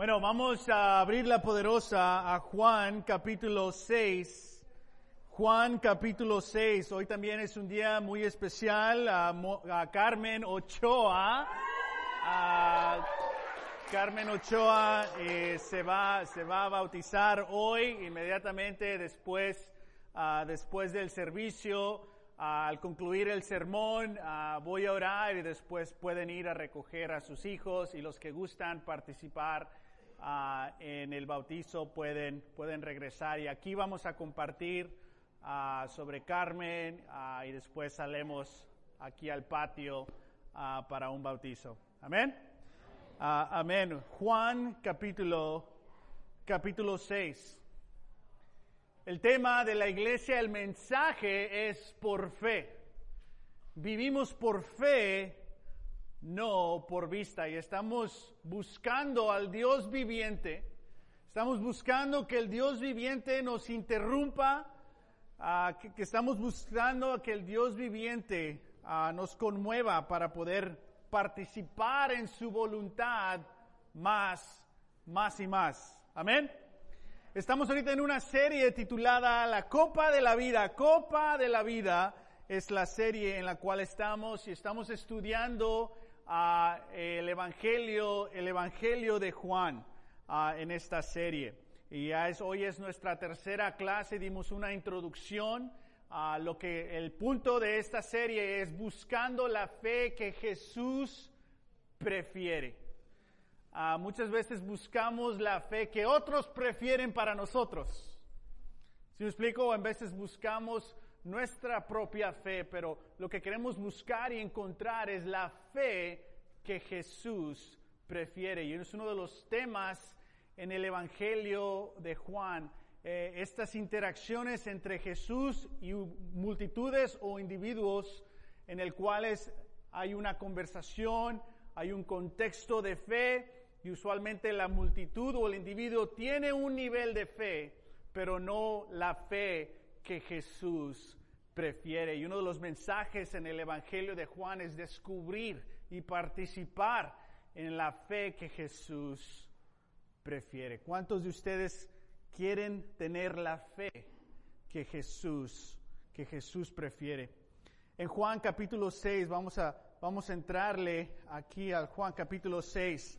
Bueno, vamos a abrir la poderosa a Juan capítulo 6. Juan capítulo 6. Hoy también es un día muy especial a, Carmen Ochoa. Carmen Ochoa eh, se, va, se va a bautizar hoy, inmediatamente después, ah, después del servicio. al concluir el sermón, ah, voy a orar y después pueden ir a recoger a sus hijos y los que gustan participar Ah, en el bautizo pueden, pueden regresar. Y aquí vamos a compartir ah, sobre Carmen ah, y después salemos aquí al patio para un bautizo. Amén. amén. Juan capítulo, capítulo 6. El tema de la iglesia, el mensaje es por fe. Vivimos por fe no por vista. Y estamos buscando al Dios viviente. Estamos buscando que el Dios viviente nos interrumpa, ah, que, estamos buscando que el Dios viviente ah, nos conmueva para poder participar en su voluntad más, más y más. Amén. Estamos ahorita en una serie titulada La Copa de la Vida. Copa de la Vida es la serie en la cual estamos y estamos estudiando el Evangelio, el Evangelio de Juan en esta serie. Y es, hoy es nuestra tercera clase, dimos una introducción a lo que el punto de esta serie es buscando la fe que Jesús prefiere. muchas veces buscamos la fe que otros prefieren para nosotros. Si me explico? En veces buscamos nuestra propia fe, pero lo que queremos buscar y encontrar es la fe que Jesús prefiere. Y es uno de los temas en el Evangelio de Juan, eh, estas interacciones entre Jesús y multitudes o individuos en el cuales hay una conversación, hay un contexto de fe y usualmente la multitud o el individuo tiene un nivel de fe, pero no la fe que Jesús prefiere. Y uno de los mensajes en el Evangelio de Juan es descubrir y participar en la fe que Jesús prefiere. ¿Cuántos de ustedes quieren tener la fe que Jesús, que Jesús prefiere? En Juan capítulo 6, vamos a, vamos a entrarle aquí al Juan capítulo 6.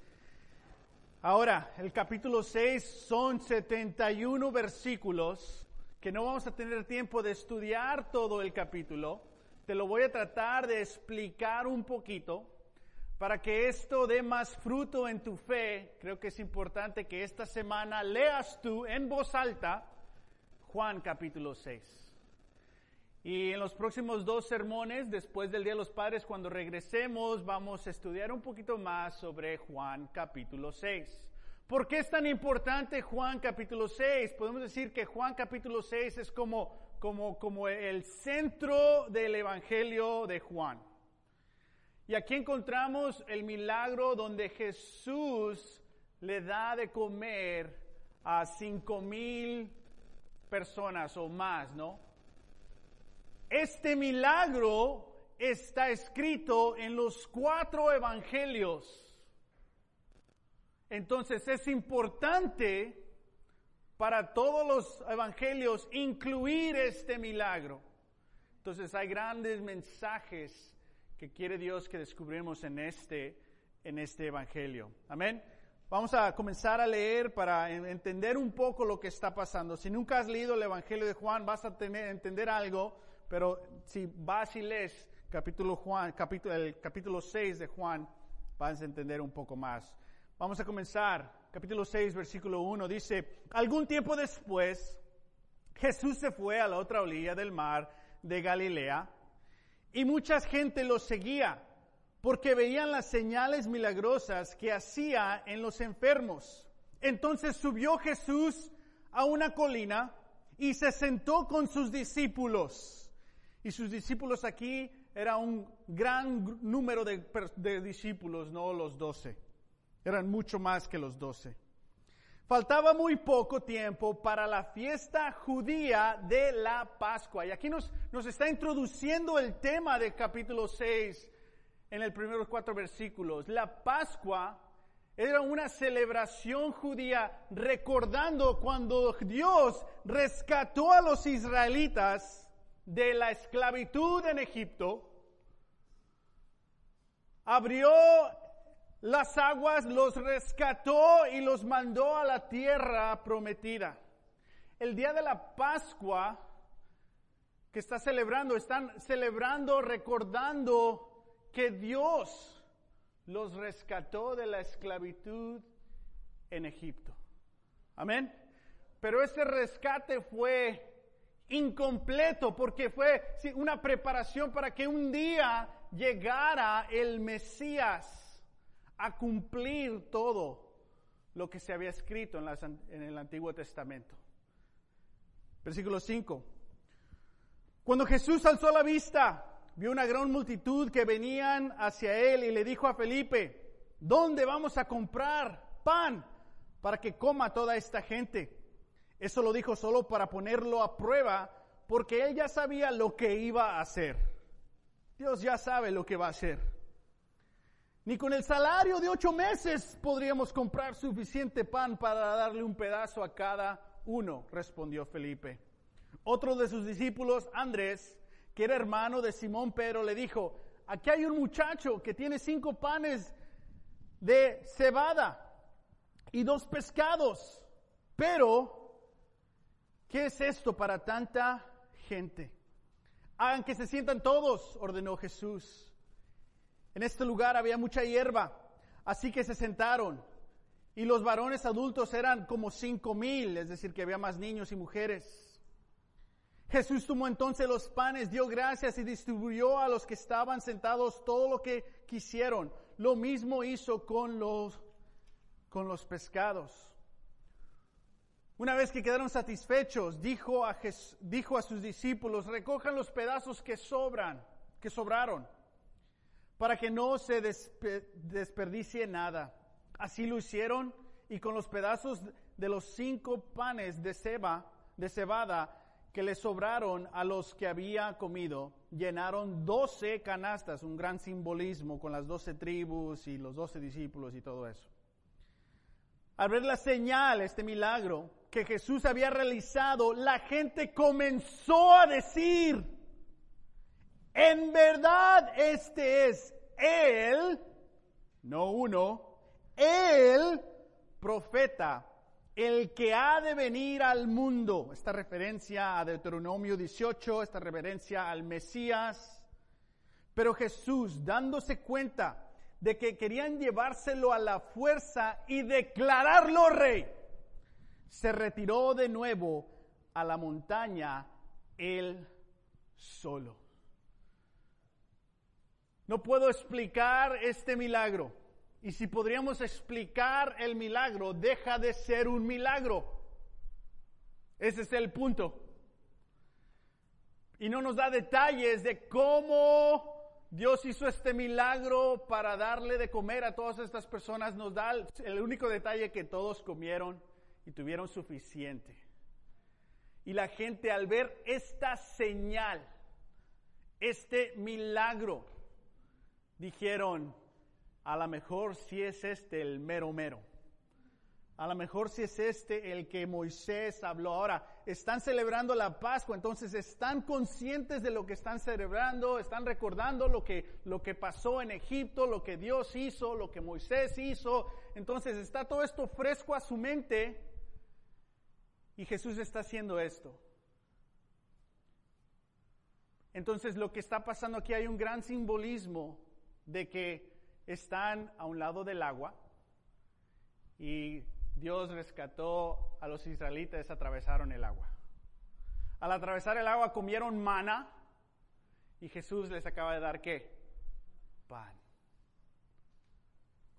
Ahora, el capítulo 6 son 71 versículos que no vamos a tener tiempo de estudiar todo el capítulo. Te lo voy a tratar de explicar un poquito. Para que esto dé más fruto en tu fe, creo que es importante que esta semana leas tú en voz alta Juan capítulo 6. Y en los próximos dos sermones, después del Día de los Padres, cuando regresemos, vamos a estudiar un poquito más sobre Juan capítulo 6. ¿Por qué es tan importante Juan capítulo 6? Podemos decir que Juan capítulo 6 es como, como, como el centro del Evangelio de Juan. Y aquí encontramos el milagro donde Jesús le da de comer a cinco mil personas o más, ¿no? Este milagro está escrito en los cuatro evangelios. Entonces es importante para todos los evangelios incluir este milagro. Entonces hay grandes mensajes que quiere Dios que descubrimos en este, en este evangelio. Amén. Vamos a comenzar a leer para entender un poco lo que está pasando. Si nunca has leído el Evangelio de Juan, vas a tener, entender algo, pero si vas y lees capítulo Juan, capítulo, el capítulo 6 de Juan, vas a entender un poco más. Vamos a comenzar. Capítulo 6, versículo 1 dice, algún tiempo después, Jesús se fue a la otra orilla del mar de Galilea y mucha gente lo seguía porque veían las señales milagrosas que hacía en los enfermos. Entonces subió Jesús a una colina y se sentó con sus discípulos. Y sus discípulos aquí era un gran número de, de discípulos, no los doce. Eran mucho más que los doce. Faltaba muy poco tiempo para la fiesta judía de la Pascua. Y aquí nos, nos está introduciendo el tema del capítulo 6 en el primeros cuatro versículos. La Pascua era una celebración judía recordando cuando Dios rescató a los israelitas de la esclavitud en Egipto, abrió las aguas, los rescató y los mandó a la tierra prometida. El día de la Pascua que está celebrando, están celebrando, recordando que Dios los rescató de la esclavitud en Egipto. Amén. Pero ese rescate fue incompleto porque fue una preparación para que un día llegara el Mesías a cumplir todo lo que se había escrito en, el Antiguo Testamento. Versículo 5. Cuando Jesús alzó la vista, vio una gran multitud que venían hacia él y le dijo a Felipe, ¿dónde vamos a comprar pan para que coma toda esta gente? Eso lo dijo solo para ponerlo a prueba, porque él ya sabía lo que iba a hacer. Dios ya sabe lo que va a hacer. Ni con el salario de ocho meses podríamos comprar suficiente pan para darle un pedazo a cada uno, respondió Felipe. Otro de sus discípulos, Andrés, que era hermano de Simón Pedro, le dijo, aquí hay un muchacho que tiene cinco panes de cebada y dos pescados, pero ¿Qué es esto para tanta gente? Hagan que se sientan todos, ordenó Jesús. En este lugar había mucha hierba, así que se sentaron. Y los varones adultos eran como cinco mil, es decir, que había más niños y mujeres. Jesús tomó entonces los panes, dio gracias y distribuyó a los que estaban sentados todo lo que quisieron. Lo mismo hizo con los, con los pescados. Una vez que quedaron satisfechos, dijo a, dijo a sus discípulos, recojan los pedazos que sobran, que sobraron, para que no se desperdicie nada. Así lo hicieron y con los pedazos de los cinco panes de, ceba, de cebada que le sobraron a los que había comido, llenaron doce canastas, un gran simbolismo con las doce tribus y los doce discípulos y todo eso. Al ver la señal, este milagro, que Jesús había realizado, la gente comenzó a decir, en verdad este es Él, no uno, el profeta, el que ha de venir al mundo. Esta referencia a Deuteronomio 18, esta referencia al Mesías. Pero Jesús, dándose cuenta de que querían llevárselo a la fuerza y declararlo rey, se retiró de nuevo a la montaña él solo. No puedo explicar este milagro. Y si podríamos explicar el milagro, deja de ser un milagro. Ese es el punto. Y no nos da detalles de cómo Dios hizo este milagro para darle de comer a todas estas personas. Nos da el único detalle que todos comieron y tuvieron suficiente. Y la gente al ver esta señal, este milagro, dijeron, a lo mejor si es este el mero mero. A lo mejor si es este el que Moisés habló. Ahora, están celebrando la Pascua, entonces están conscientes de lo que están celebrando, están recordando lo que, lo que pasó en Egipto, lo que Dios hizo, lo que Moisés hizo. Entonces está todo esto fresco a su mente y Jesús está haciendo esto. Entonces lo que está pasando aquí hay un gran simbolismo de que están a un lado del agua y Dios rescató a los israelitas, atravesaron el agua. Al atravesar el agua comieron mana y Jesús les acaba de dar qué? Pan.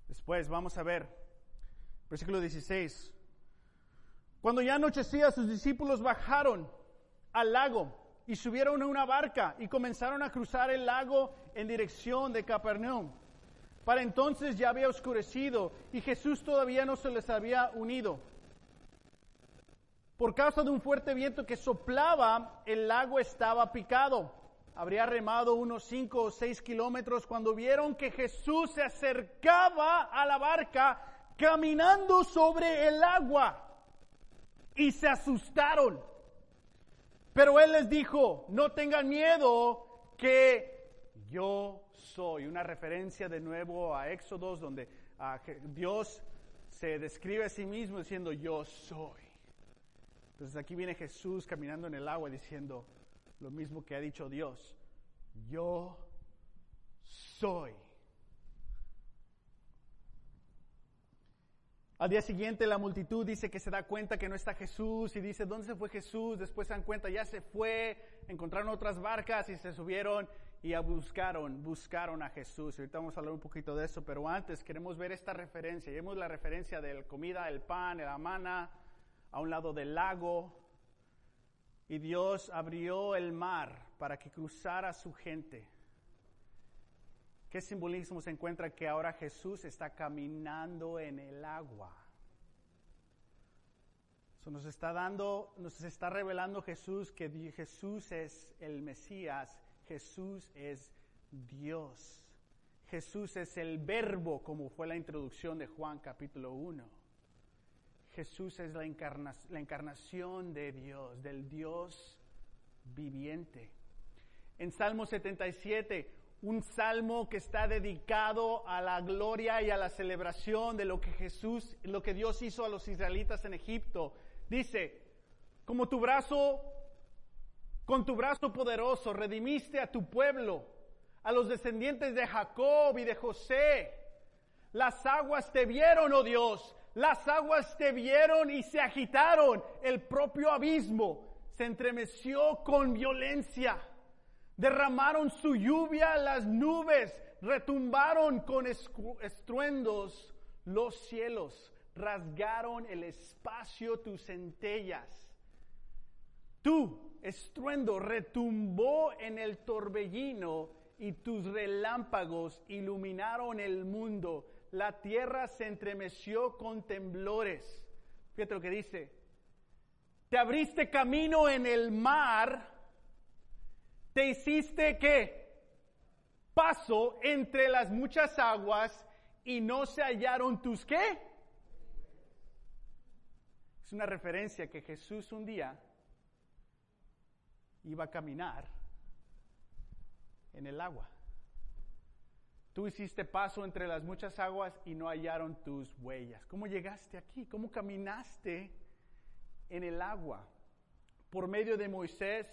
Después vamos a ver, versículo 16. Cuando ya anochecía, sus discípulos bajaron al lago y subieron a una barca y comenzaron a cruzar el lago en dirección de Capernaum. Para entonces ya había oscurecido y Jesús todavía no se les había unido. Por causa de un fuerte viento que soplaba, el lago estaba picado. Habría remado unos cinco o seis kilómetros cuando vieron que Jesús se acercaba a la barca caminando sobre el agua. Y se asustaron. Pero él les dijo, no tengan miedo que yo soy. Una referencia de nuevo a Éxodos donde Dios se describe a sí mismo diciendo yo soy. Entonces aquí viene Jesús caminando en el agua diciendo lo mismo que ha dicho Dios. Yo soy. Al día siguiente la multitud dice que se da cuenta que no está Jesús y dice, ¿dónde se fue Jesús? Después se dan cuenta, ya se fue, encontraron otras barcas y se subieron y buscaron, buscaron a Jesús. Ahorita vamos a hablar un poquito de eso, pero antes queremos ver esta referencia. Vemos la referencia de la comida, el pan, la mana, a un lado del lago. Y Dios abrió el mar para que cruzara su gente. ¿Qué simbolismo se encuentra que ahora Jesús está caminando en el agua? Eso nos está dando, nos está revelando Jesús que Jesús es el Mesías, Jesús es Dios. Jesús es el verbo, como fue la introducción de Juan capítulo 1. Jesús es la, la encarnación de Dios, del Dios viviente. En Salmo 77, un salmo que está dedicado a la gloria y a la celebración de lo que Jesús, lo que Dios hizo a los israelitas en Egipto. Dice, como tu brazo, con tu brazo poderoso redimiste a tu pueblo, a los descendientes de Jacob y de José. Las aguas te vieron, oh Dios, las aguas te vieron y se agitaron. El propio abismo se entremeció con violencia. Derramaron su lluvia las nubes, retumbaron con estruendos los cielos, rasgaron el espacio tus centellas. Tu estruendo retumbó en el torbellino y tus relámpagos iluminaron el mundo. La tierra se entremeció con temblores. Fíjate lo que dice. Te abriste camino en el mar te hiciste qué? Paso entre las muchas aguas y no se hallaron tus qué? Es una referencia que Jesús un día iba a caminar en el agua. Tú hiciste paso entre las muchas aguas y no hallaron tus huellas. ¿Cómo llegaste aquí? ¿Cómo caminaste en el agua? Por medio de Moisés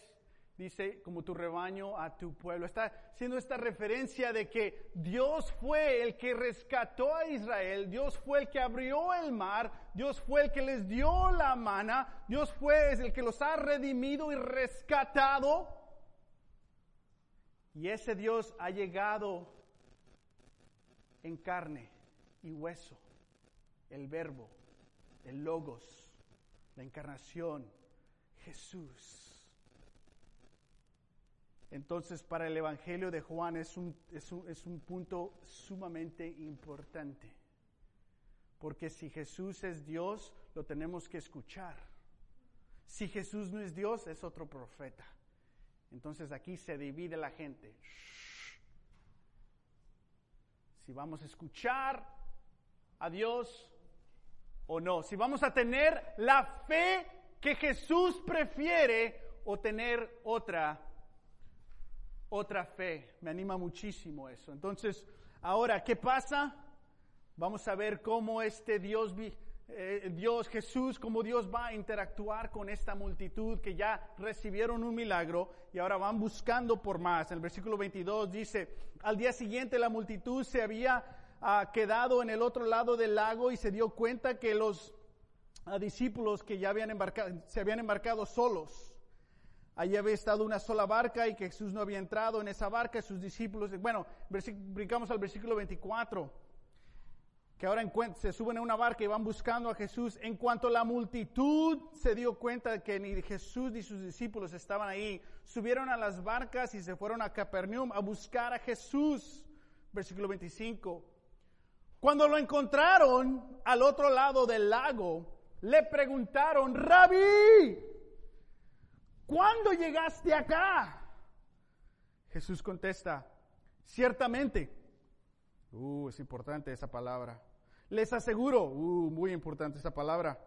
dice, como tu rebaño a tu pueblo. Está haciendo esta referencia de que Dios fue el que rescató a Israel, Dios fue el que abrió el mar, Dios fue el que les dio la mano, Dios fue el que los ha redimido y rescatado. Y ese Dios ha llegado en carne y hueso, el verbo, el logos, la encarnación, Jesús. Entonces, para el Evangelio de Juan es un, es un, punto sumamente importante. Porque si Jesús es Dios, lo tenemos que escuchar. Si Jesús no es Dios, es otro profeta. Entonces aquí se divide la gente. Si vamos a escuchar a Dios o no. Si vamos a tener la fe que Jesús prefiere o tener otra otra fe. Me anima muchísimo eso. Entonces, ahora, ¿qué pasa? Vamos a ver cómo este Dios, eh, Dios Jesús, cómo Dios va a interactuar con esta multitud que ya recibieron un milagro y ahora van buscando por más. En el versículo 22 dice, al día siguiente la multitud se había ah, quedado en el otro lado del lago y se dio cuenta que los ah, discípulos que ya habían embarcado, se habían embarcado solos Allí había estado una sola barca y que Jesús no había entrado en esa barca, sus discípulos, bueno, brincamos al versículo 24, que ahora se suben a una barca y van buscando a Jesús. En cuanto la multitud se dio cuenta de que ni Jesús ni sus discípulos estaban ahí, subieron a las barcas y se fueron a Capernaum a buscar a Jesús. Versículo 25. Cuando lo encontraron al otro lado del lago, le preguntaron, Rabí, ¿cuándo llegaste acá? Jesús contesta, ciertamente, uh, es importante esa palabra, Les aseguro, uh, muy importante esta palabra,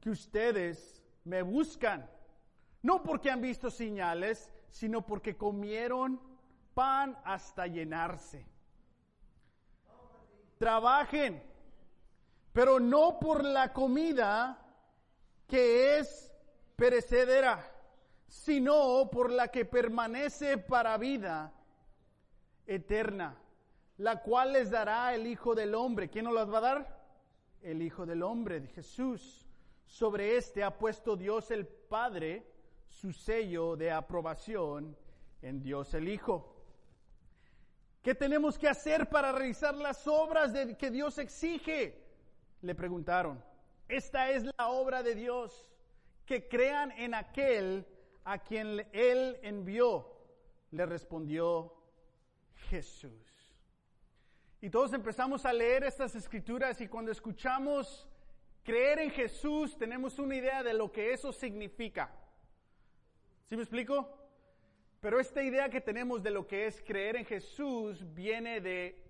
que ustedes me buscan, no porque han visto señales, sino porque comieron pan hasta llenarse. Trabajen, pero no por la comida que es perecedera, sino por la que permanece para vida eterna, la cual les dará el Hijo del Hombre. ¿Quién nos las va a dar? El Hijo del Hombre, Jesús. Sobre este ha puesto Dios el Padre su sello de aprobación en Dios el Hijo. ¿Qué tenemos que hacer para realizar las obras de, que Dios exige? Le preguntaron. Esta es la obra de Dios, que crean en aquel a quien Él envió. Le respondió Jesús. Y todos empezamos a leer estas escrituras y cuando escuchamos creer en Jesús tenemos una idea de lo que eso significa. ¿Sí me explico? Pero esta idea que tenemos de lo que es creer en Jesús viene de,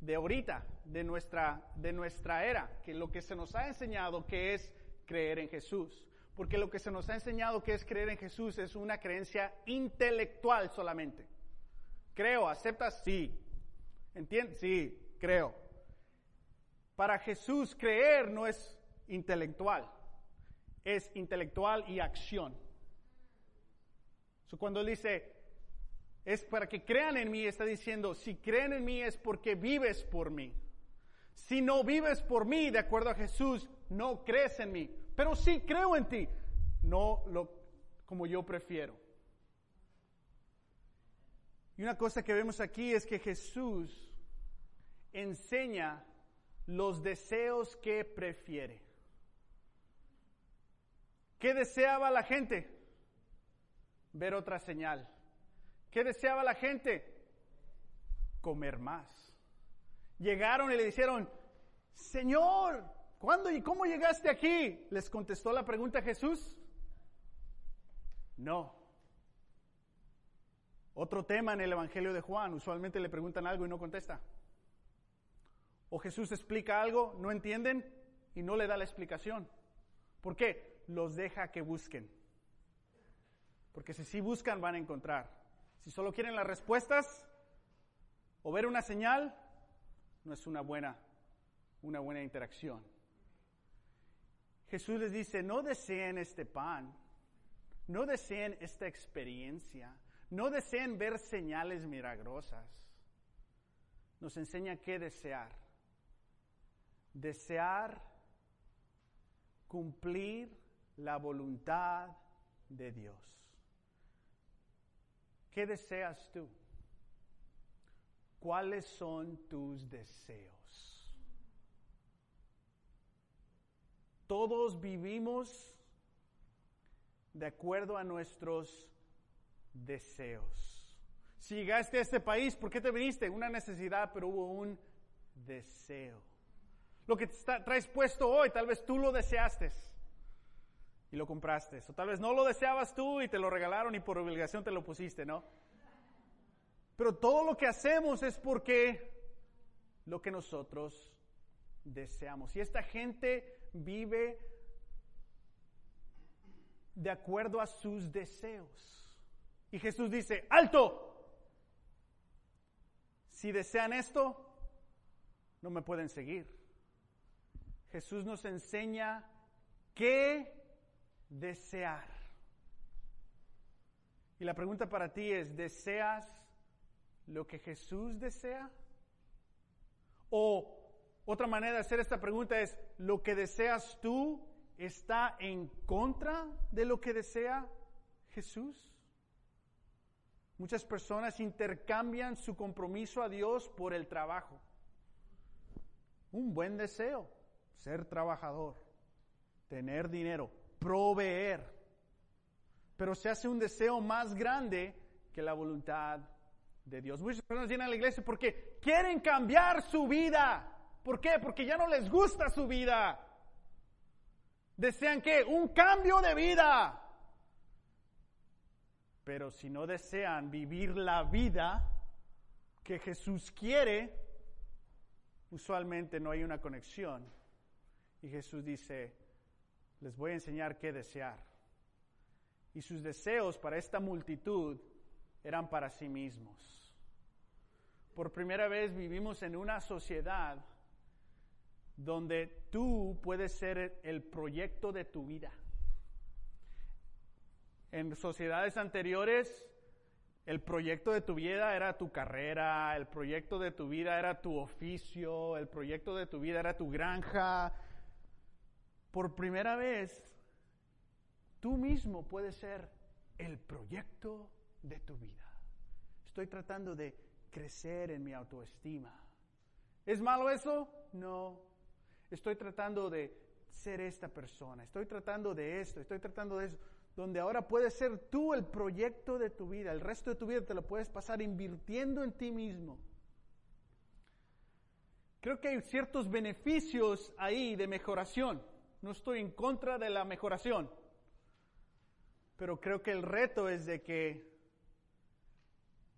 de ahorita, de nuestra, de nuestra era, que lo que se nos ha enseñado que es creer en Jesús. Porque lo que se nos ha enseñado que es creer en Jesús es una creencia intelectual solamente. Creo, ¿aceptas? Sí. ¿Entiendes? Sí, creo. Para Jesús creer no es intelectual, es intelectual y acción. cuando él dice, es para que crean en mí, está diciendo, si creen en mí es porque vives por mí. Si no vives por mí, de acuerdo a Jesús, no crees en mí. Pero sí creo en ti, no lo como yo prefiero. Y una cosa que vemos aquí es que Jesús enseña los deseos que prefiere. ¿Qué deseaba la gente? Ver otra señal. ¿Qué deseaba la gente? Comer más. Llegaron y le dijeron, Señor, ¿cuándo y cómo llegaste aquí? Les contestó la pregunta Jesús. No. Otro tema en el Evangelio de Juan, usualmente le preguntan algo y no contesta. O Jesús explica algo, no entienden y no le da la explicación. ¿Por qué? Los deja que busquen. Porque si sí buscan van a encontrar. Si solo quieren las respuestas o ver una señal, no es una buena, una buena interacción. Jesús les dice, no deseen este pan, no deseen esta experiencia, no deseen ver señales milagrosas. Nos enseña qué desear. Desear cumplir la voluntad de Dios. ¿Qué deseas tú? ¿Cuáles son tus deseos? Todos vivimos de acuerdo a nuestros deseos. Si llegaste a este país, ¿por qué te viniste? Una necesidad, pero hubo un deseo. Lo que traes puesto hoy, tal vez tú lo deseaste y lo compraste. O tal vez no lo deseabas tú y te lo regalaron y por obligación te lo pusiste, ¿no? Pero todo lo que hacemos es porque lo que nosotros deseamos. Y esta gente vive de acuerdo a sus deseos. Y Jesús dice, alto, si desean esto, no me pueden seguir. Jesús nos enseña qué desear. Y la pregunta para ti es, ¿deseas lo que Jesús desea? O otra manera de hacer esta pregunta es, ¿lo que deseas tú está en contra de lo que desea Jesús? Muchas personas intercambian su compromiso a Dios por el trabajo. Un buen deseo, ser trabajador, tener dinero, proveer. Pero se hace un deseo más grande que la voluntad de Dios. Muchas personas vienen a la iglesia porque quieren cambiar su vida. ¿Por qué? Porque ya no les gusta su vida. Desean que un cambio de vida. Pero si no desean vivir la vida que Jesús quiere, usualmente no hay una conexión. Y Jesús dice, les voy a enseñar qué desear. Y sus deseos para esta multitud eran para sí mismos. Por primera vez vivimos en una sociedad donde tú puedes ser el proyecto de tu vida. En sociedades anteriores, el proyecto de tu vida era tu carrera, el proyecto de tu vida era tu oficio, el proyecto de tu vida era tu granja. Por primera vez, tú mismo puedes ser el proyecto de tu vida. Estoy tratando de crecer en mi autoestima. ¿Es malo eso? No. Estoy tratando de ser esta persona. Estoy tratando de esto. Estoy tratando de eso donde ahora puedes ser tú el proyecto de tu vida. El resto de tu vida te lo puedes pasar invirtiendo en ti mismo. Creo que hay ciertos beneficios ahí de mejoración. No estoy en contra de la mejoración. Pero creo que el reto es de que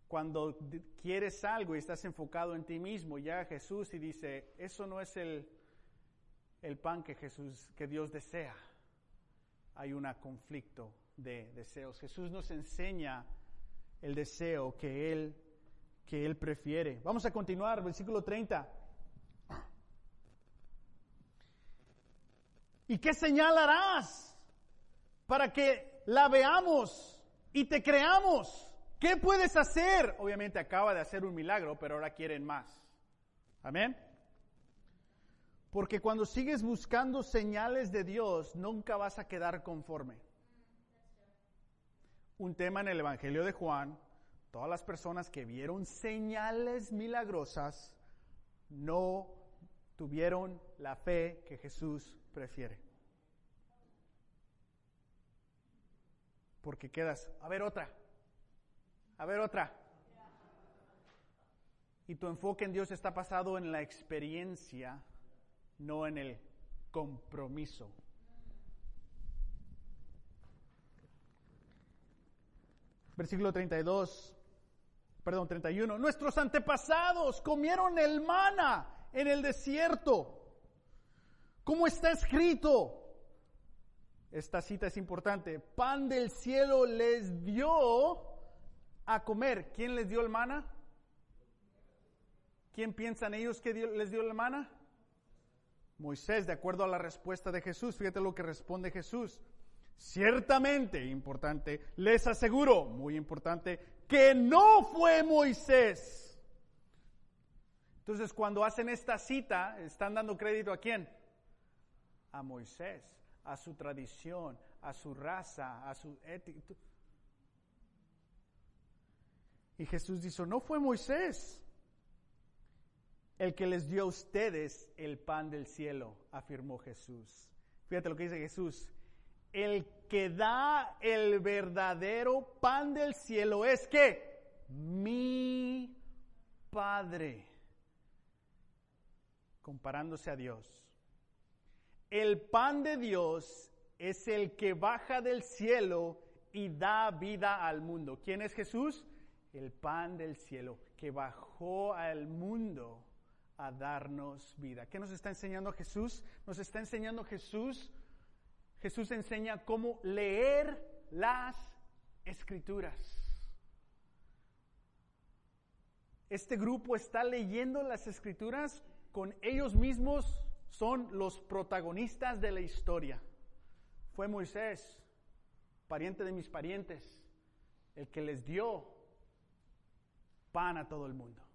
cuando quieres algo y estás enfocado en ti mismo, ya Jesús y dice, eso no es el, el pan que Jesús, que Dios desea hay un conflicto de deseos. Jesús nos enseña el deseo que Él, que Él prefiere. Vamos a continuar, versículo 30. ¿Y qué señalarás para que la veamos y te creamos? ¿Qué puedes hacer? Obviamente acaba de hacer un milagro, pero ahora quieren más. Amén. Porque cuando sigues buscando señales de Dios, nunca vas a quedar conforme. Un tema en el Evangelio de Juan, todas las personas que vieron señales milagrosas no tuvieron la fe que Jesús prefiere. Porque quedas, a ver otra, a ver otra. Y tu enfoque en Dios está pasado en la experiencia no en el compromiso. Versículo 32, perdón, 31. Nuestros antepasados comieron el mana en el desierto. ¿Cómo está escrito? Esta cita es importante. Pan del cielo les dio a comer. ¿Quién les dio el mana? ¿Quién piensan ellos que les dio el mana? Moisés, de acuerdo a la respuesta de Jesús, fíjate lo que responde Jesús. Ciertamente, importante, les aseguro, muy importante, que no fue Moisés. Entonces, cuando hacen esta cita, están dando crédito a quién? A Moisés, a su tradición, a su raza, a su ética. Y Jesús dice, no fue Moisés el que les dio a ustedes el pan del cielo, afirmó Jesús. Fíjate lo que dice Jesús. El que da el verdadero pan del cielo es que mi Padre, comparándose a Dios. El pan de Dios es el que baja del cielo y da vida al mundo. ¿Quién es Jesús? El pan del cielo que bajó al mundo a darnos vida. ¿Qué nos está enseñando Jesús? Nos está enseñando Jesús. Jesús enseña cómo leer las escrituras. Este grupo está leyendo las escrituras con ellos mismos, son los protagonistas de la historia. Fue Moisés, pariente de mis parientes, el que les dio pan a todo el mundo.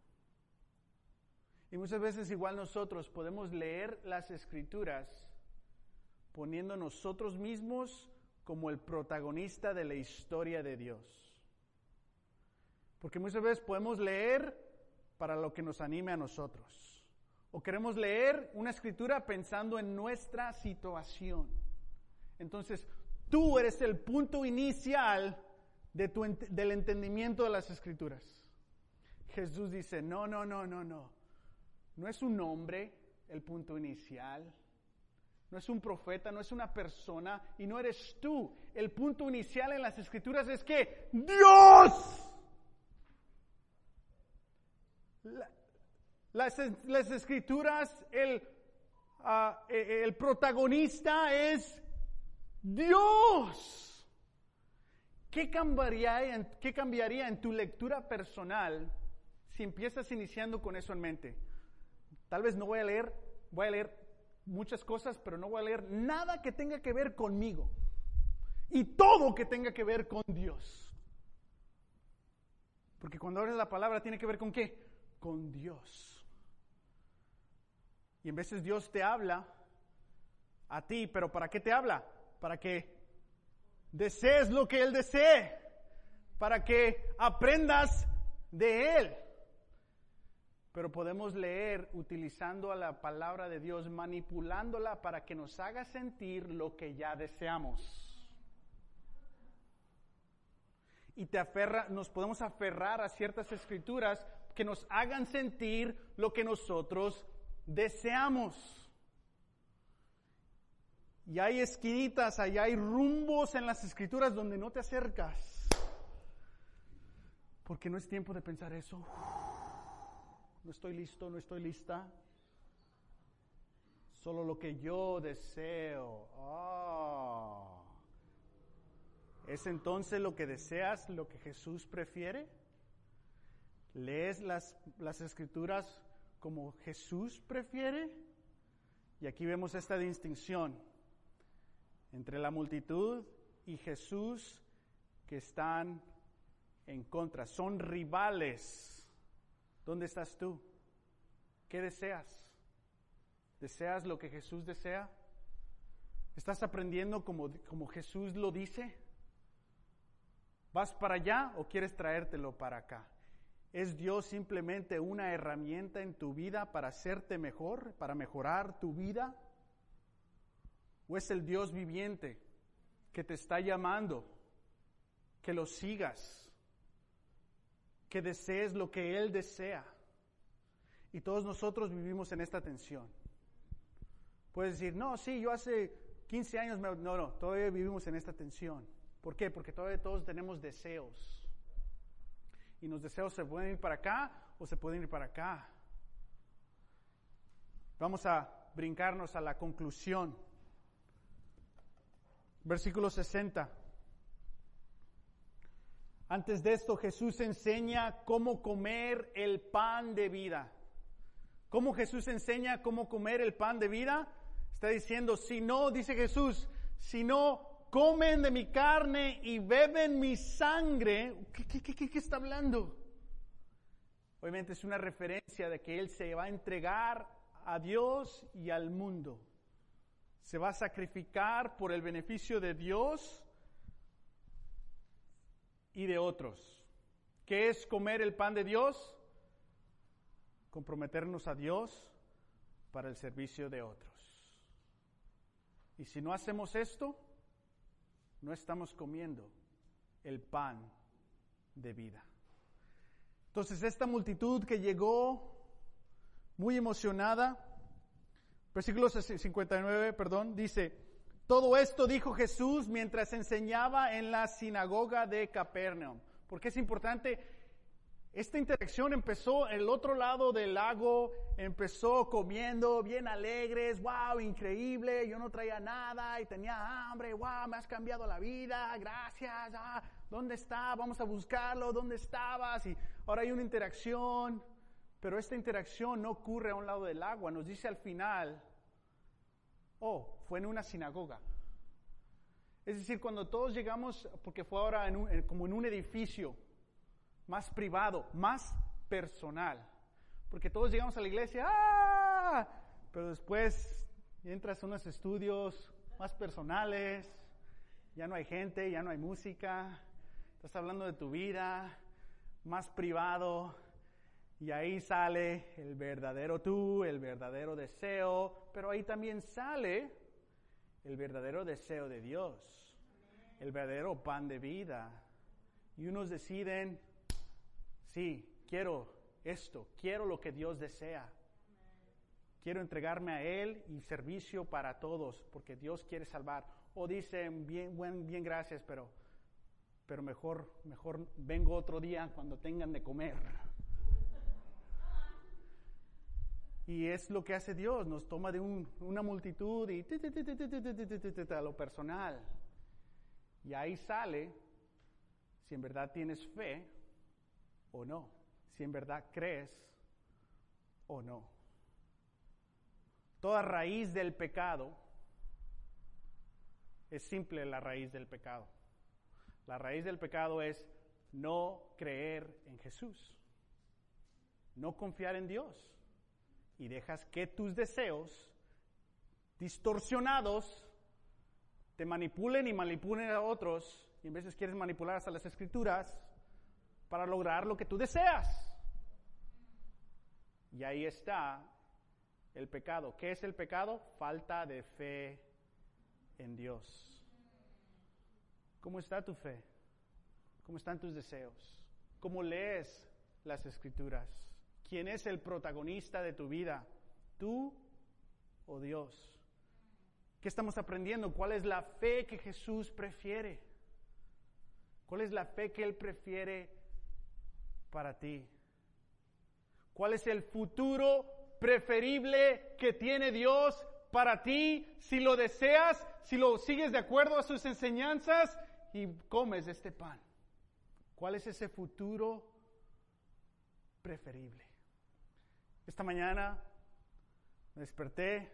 Y muchas veces igual nosotros podemos leer las escrituras poniendo nosotros mismos como el protagonista de la historia de Dios. Porque muchas veces podemos leer para lo que nos anime a nosotros. O queremos leer una escritura pensando en nuestra situación. Entonces, tú eres el punto inicial del entendimiento de las escrituras. Jesús dice, no, no, no, no, no. No es un hombre el punto inicial. No es un profeta, no es una persona y no eres tú. El punto inicial en las escrituras es que Dios. Las, las escrituras, el, ah, e, e, el protagonista es Dios. ¿Qué cambiaría, en, ¿Qué cambiaría en tu lectura personal si empiezas iniciando con eso en mente? Tal vez no voy a leer, voy a leer muchas cosas, pero no voy a leer nada que tenga que ver conmigo. Y todo que tenga que ver con Dios. Porque cuando abres la palabra tiene que ver con qué? Con Dios. Y en veces Dios te habla a ti, pero ¿para qué te habla? Para que desees lo que Él desee, para que aprendas de Él. Pero podemos leer utilizando a la palabra de Dios, manipulándola para que nos haga sentir lo que ya deseamos. Y te aferra, nos podemos aferrar a ciertas escrituras que nos hagan sentir lo que nosotros deseamos. Y hay esquinitas, allá hay rumbos en las escrituras donde no te acercas. Porque no es tiempo de pensar eso. No estoy listo, no estoy lista. Solo lo que yo deseo. Ah. ¿Es entonces lo que deseas lo que Jesús prefiere? ¿Lees las, las escrituras como Jesús prefiere? Y aquí vemos esta distinción entre la multitud y Jesús que están en contra, son rivales. ¿Dónde estás tú? ¿Qué deseas? ¿Deseas lo que Jesús desea? ¿Estás aprendiendo como, como Jesús lo dice? ¿Vas para allá o quieres traértelo para acá? ¿Es Dios simplemente una herramienta en tu vida para hacerte mejor, para mejorar tu vida? ¿O es el Dios viviente que te está llamando, que lo sigas, que desees lo que Él desea? Y todos nosotros vivimos en esta tensión. Puedes decir, no, sí, yo hace 15 años, me... no, no, todavía vivimos en esta tensión. ¿Por qué? Porque todavía todos tenemos deseos. Y los deseos se pueden ir para acá o se pueden ir para acá. Vamos a brincarnos a la conclusión. Versículo 60. Antes de esto Jesús enseña cómo comer el pan de vida. ¿Cómo Jesús enseña cómo comer el pan de vida? Está diciendo, si no, dice Jesús, si no comen de mi carne y beben mi sangre, ¿qué, qué, qué está hablando? Obviamente es una referencia de que Él se va a entregar a Dios y al mundo se va a sacrificar por el beneficio de Dios y de otros. ¿Qué es comer el pan de Dios? Comprometernos a Dios para el servicio de otros. Y si no hacemos esto, no estamos comiendo el pan de vida. Entonces esta multitud que llegó muy emocionada, Versículo 59, perdón, dice, todo esto dijo Jesús mientras enseñaba en la sinagoga de Capernaum. Porque es importante, esta interacción empezó el otro lado del lago, empezó comiendo bien alegres, wow, increíble, yo no traía nada y tenía hambre, wow, me has cambiado la vida, gracias, ah, ¿dónde está? Vamos a buscarlo, ¿dónde estabas? Y ahora hay una interacción, pero esta interacción no ocurre a un lado del agua. Nos dice al final, oh, fue en una sinagoga. Es decir, cuando todos llegamos, porque fue ahora como en un edificio más privado, más personal. Porque todos llegamos a la iglesia, ¡ah! Pero después entras a unos estudios más personales, ya no hay gente, ya no hay música, estás hablando de tu vida, más privado, y ahí sale el verdadero tú, el verdadero deseo, pero ahí también sale el verdadero deseo de Dios, el verdadero pan de vida. Y unos deciden, sí, quiero esto, quiero lo que Dios desea. Quiero entregarme a Él y servicio para todos, porque Dios quiere salvar. O dicen, bien, bien gracias, pero, pero mejor, mejor vengo otro día cuando tengan de comer. Y es lo que hace Dios, nos toma de una multitud y a lo personal. Y ahí sale si en verdad tienes fe o no, si en verdad crees o no. Toda raíz del pecado es simple la raíz del pecado. La raíz del pecado es no creer en Jesús, no confiar en Dios y dejas que tus deseos distorsionados te manipulen y manipulen a otros y en veces quieres manipular hasta las escrituras para lograr lo que tú deseas. Y ahí está el pecado. ¿Qué es el pecado? Falta de fe en Dios. ¿Cómo está tu fe? ¿Cómo están tus deseos? ¿Cómo lees las escrituras? ¿Quién es el protagonista de tu vida? ¿Tú o Dios? ¿Qué estamos aprendiendo? ¿Cuál es la fe que Jesús prefiere? ¿Cuál es la fe que Él prefiere para ti? ¿Cuál es el futuro preferible que tiene Dios para ti si lo deseas, si lo sigues de acuerdo a sus enseñanzas y comes este pan? ¿Cuál es ese futuro preferible? Esta mañana me desperté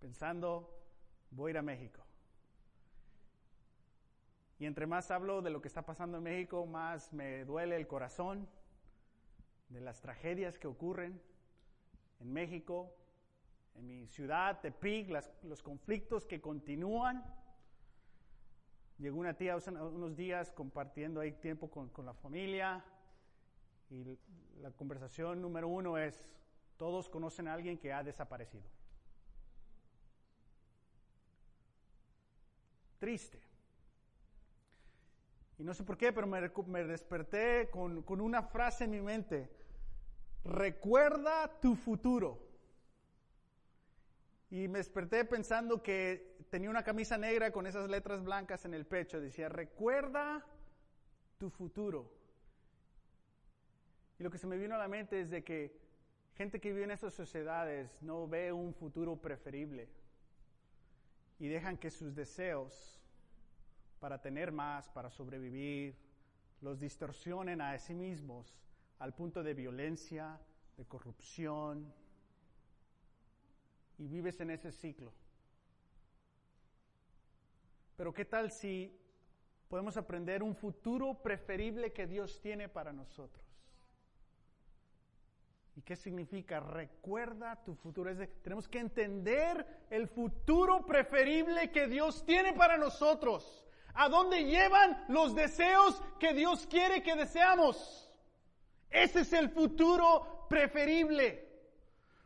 pensando, voy a ir a México. Y entre más hablo de lo que está pasando en México, más me duele el corazón de las tragedias que ocurren en México, en mi ciudad, Tepic, los conflictos que continúan. Llegó una tía hace unos días compartiendo ahí tiempo con, con la familia y la conversación número uno es, todos conocen a alguien que ha desaparecido. Triste. Y no sé por qué, pero me, desperté con, con una frase en mi mente. Recuerda tu futuro. Y me desperté pensando que tenía una camisa negra con esas letras blancas en el pecho. Decía, recuerda tu futuro. Y lo que se me vino a la mente es de que gente que vive en esas sociedades no ve un futuro preferible y dejan que sus deseos para tener más, para sobrevivir, los distorsionen a sí mismos al punto de violencia, de corrupción, y vives en ese ciclo. Pero ¿qué tal si podemos aprender un futuro preferible que Dios tiene para nosotros? ¿Y qué significa? Recuerda tu futuro. Es tenemos que entender el futuro preferible que Dios tiene para nosotros. ¿A dónde llevan los deseos que Dios quiere que deseamos? Ese es el futuro preferible.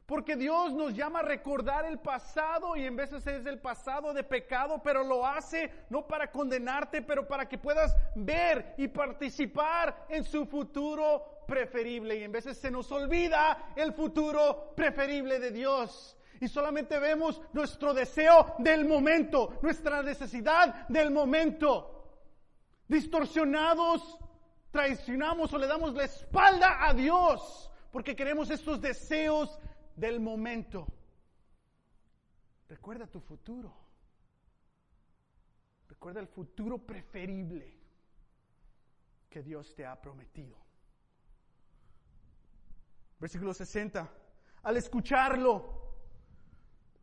Porque Dios nos llama a recordar el pasado y en veces es el pasado de pecado, pero lo hace no para condenarte, pero para que puedas ver y participar en su futuro preferible. Y en veces se nos olvida el futuro preferible de Dios. Y solamente vemos nuestro deseo del momento, nuestra necesidad del momento. Distorsionados traicionamos o le damos la espalda a Dios porque queremos estos deseos del momento. Recuerda tu futuro. Recuerda el futuro preferible que Dios te ha prometido. Versículo 60. Al escucharlo,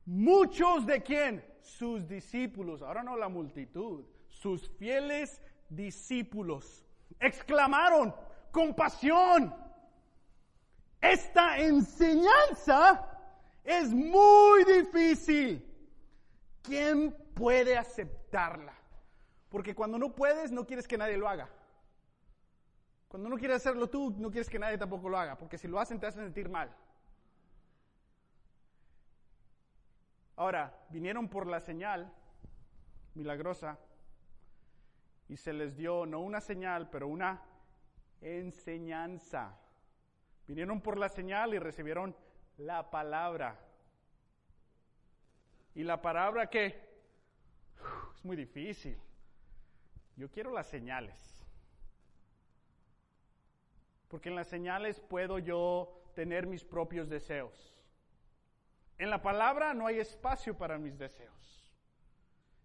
muchos de quién? Sus discípulos, ahora no la multitud, sus fieles discípulos exclamaron con pasión, esta enseñanza es muy difícil. ¿Quién puede aceptarla? Porque cuando no puedes, no quieres que nadie lo haga. Cuando no quieres hacerlo tú, no quieres que nadie tampoco lo haga, porque si lo hacen te hacen sentir mal. Ahora, vinieron por la señal milagrosa y se les dio no una señal, pero una enseñanza. Vinieron por la señal y recibieron la palabra. Y la palabra que es muy difícil. Yo quiero las señales. Porque en las señales puedo yo tener mis propios deseos. En la palabra no hay espacio para mis deseos.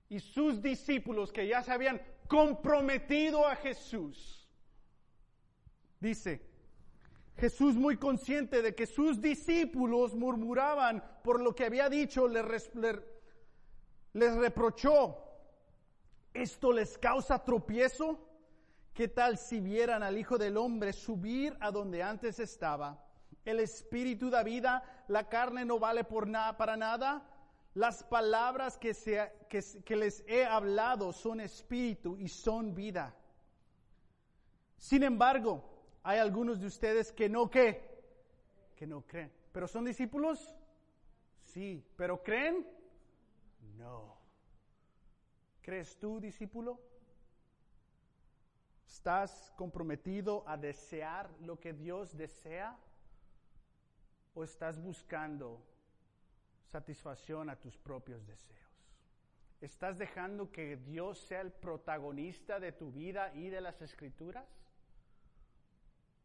Y sus discípulos que ya se habían comprometido a Jesús, dice, Jesús muy consciente de que sus discípulos murmuraban por lo que había dicho, les, reprochó, ¿esto les causa tropiezo? ¿Qué tal si vieran al Hijo del Hombre subir a donde antes estaba? El Espíritu da vida, la carne no vale por nada, para nada. Las palabras que, que les he hablado son espíritu y son vida. Sin embargo, hay algunos de ustedes que no qué, que no creen. ¿Pero son discípulos? Sí. ¿Pero creen? No. ¿Crees tú, discípulo? ¿Estás comprometido a desear lo que Dios desea? ¿O estás buscando satisfacción a tus propios deseos? ¿Estás dejando que Dios sea el protagonista de tu vida y de las escrituras?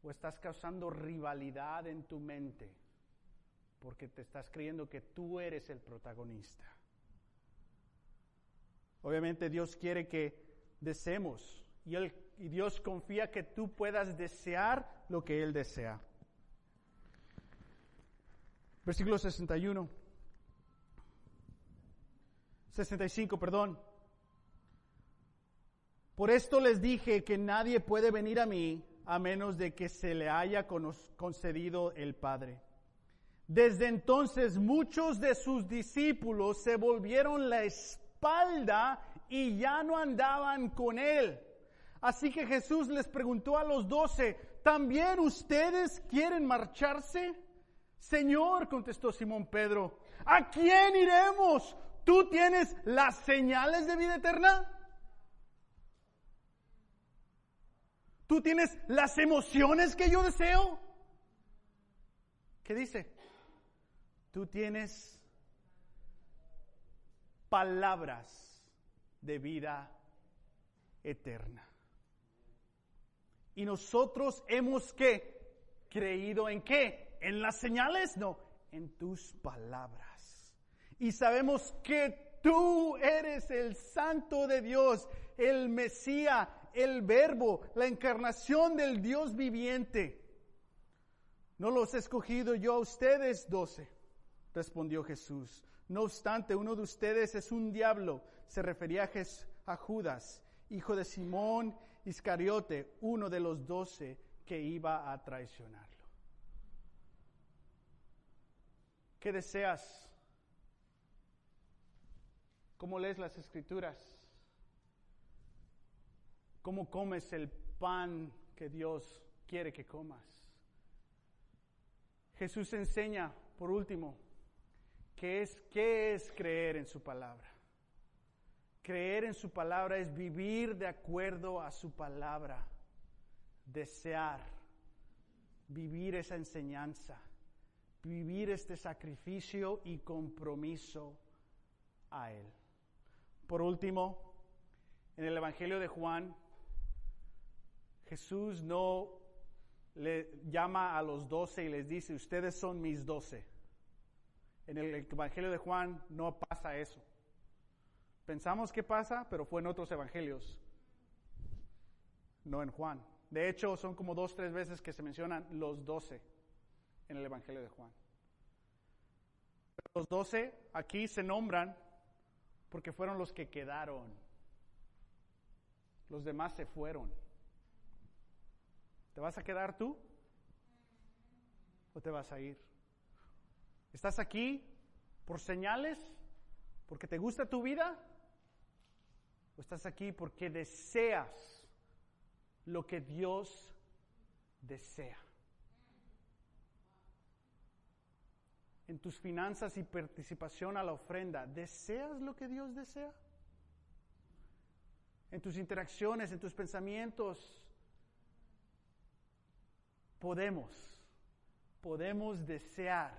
¿O estás causando rivalidad en tu mente porque te estás creyendo que tú eres el protagonista? Obviamente Dios quiere que deseemos y, Dios confía que tú puedas desear lo que Él desea. Versículo 61. 65, perdón. Por esto les dije que nadie puede venir a mí a menos de que se le haya concedido el Padre. Desde entonces muchos de sus discípulos se volvieron la espalda y ya no andaban con él. Así que Jesús les preguntó a los doce, ¿también ustedes quieren marcharse? Señor, contestó Simón Pedro, ¿a quién iremos? ¿Tú tienes las señales de vida eterna? ¿Tú tienes las emociones que yo deseo? ¿Qué dice? Tú tienes palabras de vida eterna. Y nosotros hemos creído en qué? En las señales, no, en tus palabras. Y sabemos que tú eres el santo de Dios, el Mesías, el verbo, la encarnación del Dios viviente. ¿No los he escogido yo a ustedes doce? Respondió Jesús. No obstante, uno de ustedes es un diablo. Se refería a Judas, hijo de Simón Iscariote, uno de los doce que iba a traicionarlo. ¿Qué deseas? ¿Cómo lees las escrituras? ¿Cómo comes el pan que Dios quiere que comas? Jesús enseña, por último, qué es, qué es creer en su palabra. Creer en su palabra es vivir de acuerdo a su palabra, desear, vivir esa enseñanza, vivir este sacrificio y compromiso a Él. Por último, en el Evangelio de Juan, Jesús no le llama a los doce y les dice, ustedes son mis doce. En el Evangelio de Juan no pasa eso. Pensamos que pasa, pero fue en otros evangelios, no en Juan. De hecho, son como dos, tres veces que se mencionan los doce en el Evangelio de Juan. Los doce aquí se nombran porque fueron los que quedaron. Los demás se fueron. ¿Te vas a quedar tú? ¿O te vas a ir? ¿Estás aquí por señales? ¿Porque te gusta tu vida? ¿O estás aquí porque deseas lo que Dios desea? En tus finanzas y participación a la ofrenda, ¿deseas lo que Dios desea? En tus interacciones, en tus pensamientos, podemos, podemos desear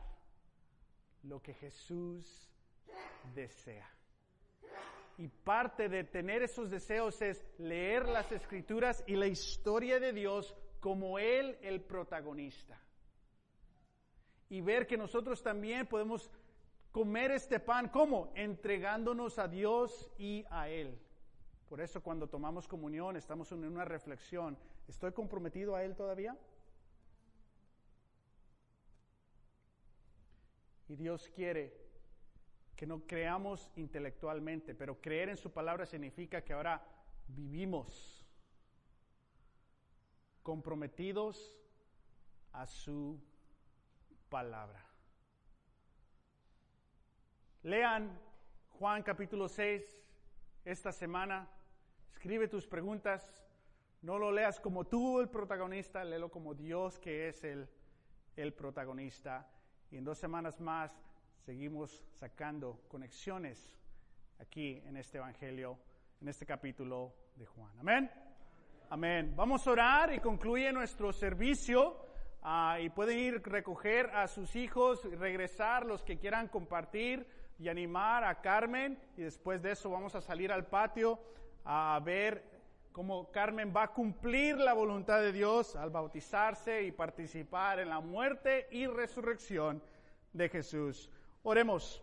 lo que Jesús desea. Y parte de tener esos deseos es leer las escrituras y la historia de Dios como Él el protagonista. Y ver que nosotros también podemos comer este pan, ¿cómo? Entregándonos a Dios y a Él. Por eso cuando tomamos comunión estamos en una reflexión. ¿Estoy comprometido a Él todavía? Y Dios quiere que no creamos intelectualmente, pero creer en su palabra significa que ahora vivimos comprometidos a su palabra. Lean Juan capítulo 6 esta semana. Escribe tus preguntas. No lo leas como tú el protagonista, léelo como Dios que es el, el protagonista. Y en dos semanas más seguimos sacando conexiones aquí en este Evangelio, en este capítulo de Juan. Amén. Amén. Vamos a orar y concluye nuestro servicio. Ah, y pueden ir recoger a sus hijos, regresar los que quieran compartir y animar a Carmen. Y después de eso vamos a salir al patio a ver cómo Carmen va a cumplir la voluntad de Dios al bautizarse y participar en la muerte y resurrección de Jesús. Oremos.